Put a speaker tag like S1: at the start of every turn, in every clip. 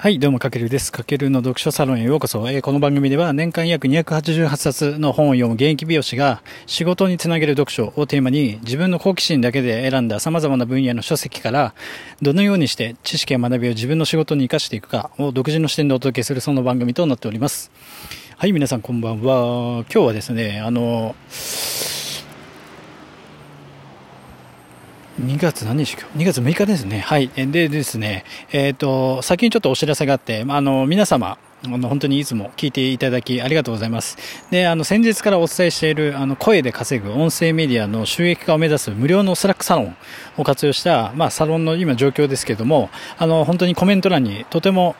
S1: はい、どうも、かけるです。かけるの読書サロンへようこそ。えー、この番組では年間約288冊の本を読む現役美容師が仕事につなげる読書をテーマに自分の好奇心だけで選んだ様々な分野の書籍からどのようにして知識や学びを自分の仕事に活かしていくかを独自の視点でお届けするその番組となっております。はい、皆さんこんばんは。今日はですね、あの、2月何日か ?2 月6日ですね。はい。でですね、えっ、ー、と、先にちょっとお知らせがあって、あの、皆様、あの、本当にいつも聞いていただきありがとうございます。で、あの、先日からお伝えしている、あの、声で稼ぐ音声メディアの収益化を目指す無料のスラックサロンを活用した、まあ、サロンの今状況ですけれども、あの、本当にコメント欄にとても、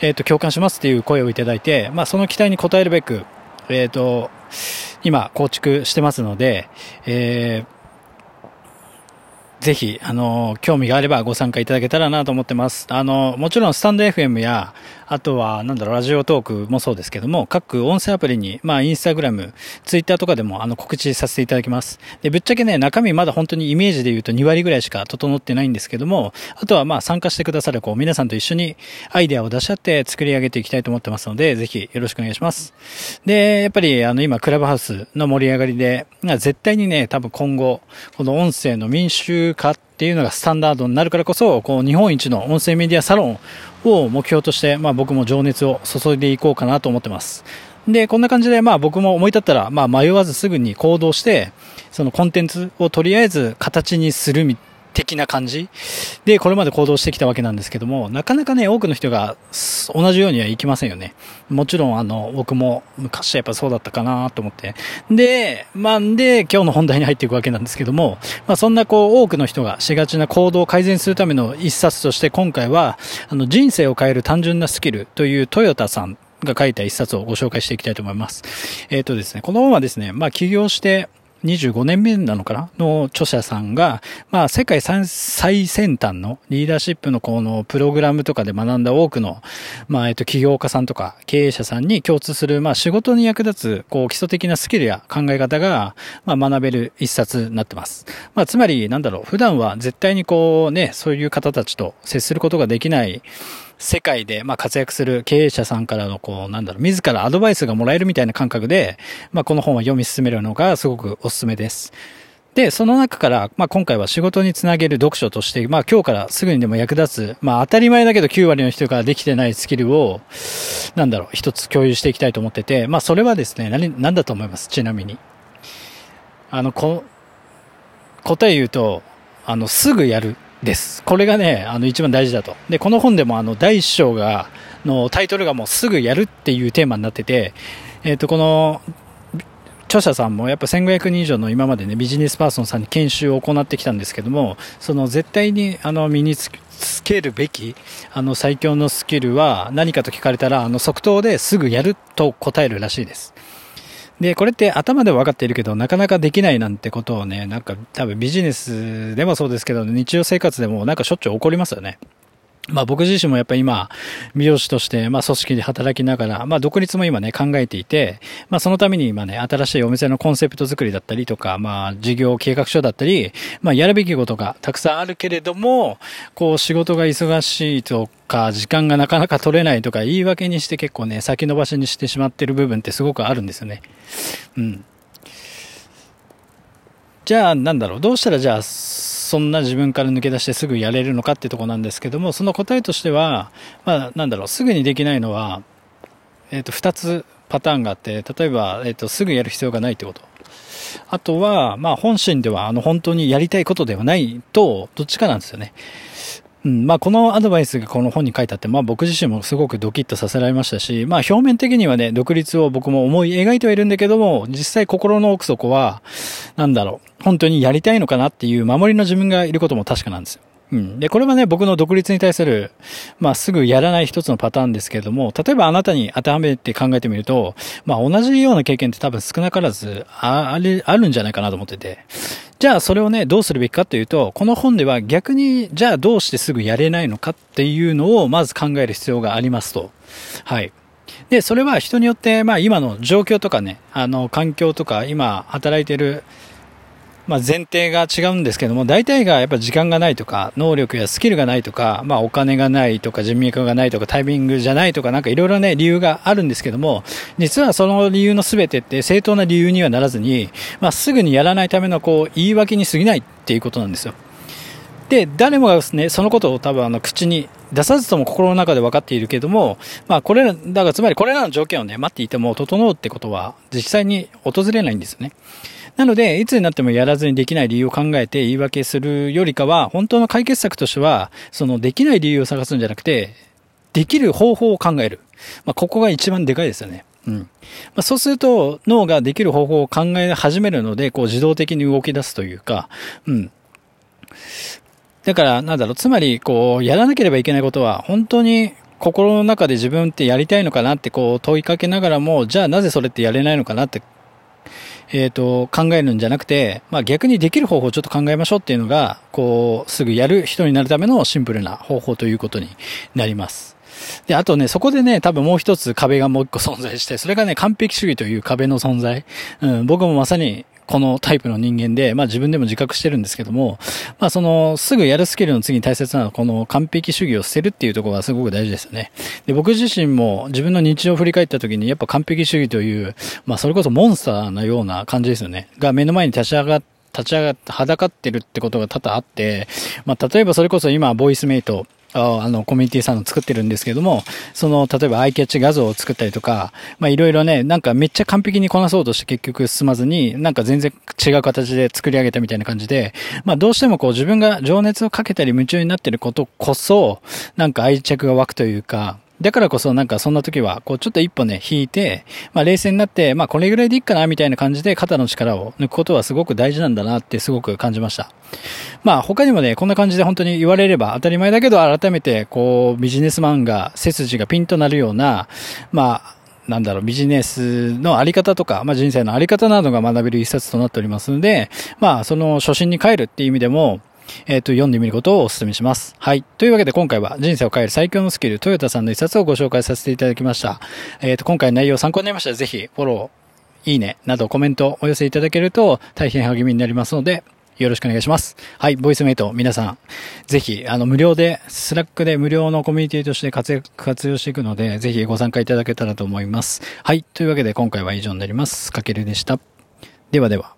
S1: えっ、ー、と、共感しますっていう声をいただいて、まあ、その期待に応えるべく、えっ、ー、と、今、構築してますので、えー、ぜひ、あの、興味があればご参加いただけたらなと思ってます。あの、もちろんスタンド FM や、あとは、なんだろう、ラジオトークもそうですけども、各音声アプリに、まあ、インスタグラム、ツイッターとかでも、あの、告知させていただきます。で、ぶっちゃけね、中身まだ本当にイメージで言うと2割ぐらいしか整ってないんですけども、あとは、まあ、参加してくださる、こう、皆さんと一緒にアイデアを出し合って作り上げていきたいと思ってますので、ぜひよろしくお願いします。で、やっぱり、あの、今、クラブハウスの盛り上がりで、絶対にね、多分今後、この音声の民衆かっていうのがスタンダードになるからこそ、こう、日本一の音声メディアサロンを目標として、まあ僕も情熱を注いでいこうかなと思ってます。で、こんな感じで、まあ僕も思い立ったら、まあ迷わずすぐに行動して、そのコンテンツをとりあえず形にするみ的な感じで、これまで行動してきたわけなんですけども、なかなかね、多くの人が同じようにはいきませんよね。もちろん、あの、僕も昔はやっぱそうだったかなと思って。で、まあ、で、今日の本題に入っていくわけなんですけども、まあ、そんなこう、多くの人がしがちな行動を改善するための一冊として、今回は、あの、人生を変える単純なスキルというトヨタさんが書いた一冊をご紹介していきたいと思います。えっ、ー、とですね、この本はですね、まあ起業して、25年目なのかな？の著者さんが、まあ世界最先端のリーダーシップのこのプログラムとかで学んだ多くの、まあえっと起業家さんとか経営者さんに共通する、まあ仕事に役立つ、こう基礎的なスキルや考え方が、まあ学べる一冊になってます。まあつまりなんだろう、普段は絶対にこうね、そういう方たちと接することができない、世界で、まあ、活躍する経営者さんからの、こう、なんだろう、自らアドバイスがもらえるみたいな感覚で、まあ、この本を読み進めるのがすごくおすすめです。で、その中から、まあ、今回は仕事につなげる読書として、まあ、今日からすぐにでも役立つ、まあ、当たり前だけど9割の人ができてないスキルを、なんだろう、一つ共有していきたいと思ってて、まあ、それはですね、何、何だと思います？ちなみに。あの、こ、答え言うと、あの、すぐやる。です。これがね、あの一番大事だと。で、この本でもあの第一章が、のタイトルがもうすぐやるっていうテーマになってて、えっ、ー、と、この、著者さんもやっぱ1500人以上の今までね、ビジネスパーソンさんに研修を行ってきたんですけども、その絶対にあの身につけるべき、あの最強のスキルは何かと聞かれたら、あの即答ですぐやると答えるらしいです。で、これって頭では分かっているけど、なかなかできないなんてことをね、なんか多分ビジネスでもそうですけど、日常生活でもなんかしょっちゅう起こりますよね。まあ僕自身もやっぱり今、美容師として、まあ組織で働きながら、まあ独立も今ね考えていて、まあそのために今ね、新しいお店のコンセプト作りだったりとか、まあ事業計画書だったり、まあやるべきことがたくさんあるけれども、こう仕事が忙しいとか、時間がなかなか取れないとか言い訳にして結構ね、先延ばしにしてしまってる部分ってすごくあるんですよね。うん。じゃあなんだろう、どうしたらじゃあ、そんな自分から抜け出してすぐやれるのかってとこなんですけども、その答えとしては、まあ、なんだろう、すぐにできないのは、えっ、ー、と、二つパターンがあって、例えば、えっ、ー、と、すぐやる必要がないってこと。あとは、まあ、本心では、あの、本当にやりたいことではないと、どっちかなんですよね。うん、まあこのアドバイスがこの本に書いてあって、まあ僕自身もすごくドキッとさせられましたし、まあ表面的にはね、独立を僕も思い描いてはいるんだけども、実際心の奥底は、なんだろう、本当にやりたいのかなっていう守りの自分がいることも確かなんですよ。うん。で、これはね、僕の独立に対する、まあ、すぐやらない一つのパターンですけれども、例えばあなたに当てはめて考えてみると、まあ、同じような経験って多分少なからず、あ、ある、あるんじゃないかなと思ってて。じゃあ、それをね、どうするべきかというと、この本では逆に、じゃあどうしてすぐやれないのかっていうのを、まず考える必要がありますと。はい。で、それは人によって、まあ今の状況とかね、あの、環境とか、今働いてるまあ、前提が違うんですけども、大体がやっぱ時間がないとか、能力やスキルがないとか、まあ、お金がないとか、人脈がないとか、タイミングじゃないとか、なんかいろいろね、理由があるんですけども、実はその理由の全てって正当な理由にはならずに、まあ、すぐにやらないためのこう、言い訳に過ぎないっていうことなんですよ。で、誰もがですね、そのことを多分あの口に出さずとも心の中で分かっているけれども、まあこれら、だからつまりこれらの条件をね、待っていても整うってことは実際に訪れないんですよね。なので、いつになってもやらずにできない理由を考えて言い訳するよりかは、本当の解決策としては、そのできない理由を探すんじゃなくて、できる方法を考える。まあここが一番でかいですよね。うん。まあ、そうすると、脳ができる方法を考え始めるので、こう自動的に動き出すというか、うん。だから、なんだろう、つまり、こう、やらなければいけないことは、本当に心の中で自分ってやりたいのかなってこう問いかけながらも、じゃあなぜそれってやれないのかなって、えっ、ー、と、考えるんじゃなくて、まあ逆にできる方法をちょっと考えましょうっていうのが、こう、すぐやる人になるためのシンプルな方法ということになります。で、あとね、そこでね、多分もう一つ壁がもう一個存在して、それがね、完璧主義という壁の存在。うん、僕もまさにこのタイプの人間で、まあ自分でも自覚してるんですけども、まあその、すぐやるスキルの次に大切なのは、この完璧主義を捨てるっていうところがすごく大事ですよね。で、僕自身も自分の日常を振り返った時に、やっぱ完璧主義という、まあそれこそモンスターのような感じですよね。が目の前に立ち上がって、立ち上がって、はだかってるってことが多々あって、まあ、例えばそれこそ今、ボイスメイト、あの、コミュニティさんの作ってるんですけども、その、例えばアイキャッチ画像を作ったりとか、まあいろいろね、なんかめっちゃ完璧にこなそうとして結局進まずに、なんか全然違う形で作り上げたみたいな感じで、まあどうしてもこう自分が情熱をかけたり夢中になってることこそ、なんか愛着が湧くというか、だからこそなんかそんな時は、こうちょっと一歩ね、引いて、まあ冷静になって、まあこれぐらいでいいかな、みたいな感じで肩の力を抜くことはすごく大事なんだなってすごく感じました。まあ他にもね、こんな感じで本当に言われれば当たり前だけど改めてこうビジネスマンが背筋がピンとなるような、まあなんだろう、ビジネスのあり方とか、まあ人生のあり方などが学べる一冊となっておりますので、まあその初心に帰るっていう意味でも、えっ、ー、と、読んでみることをお勧めします。はい。というわけで今回は人生を変える最強のスキル、トヨタさんの一冊をご紹介させていただきました。えっ、ー、と、今回の内容参考になりましたらぜひフォロー、いいね、などコメントお寄せいただけると大変励みになりますので、よろしくお願いします。はい、ボイスメイト、皆さん、ぜひ、あの、無料で、 Slack で無料のコミュニティとして活躍、活用していくので、ぜひご参加いただけたらと思います。はい、というわけで今回は以上になります。かけるでした。ではでは。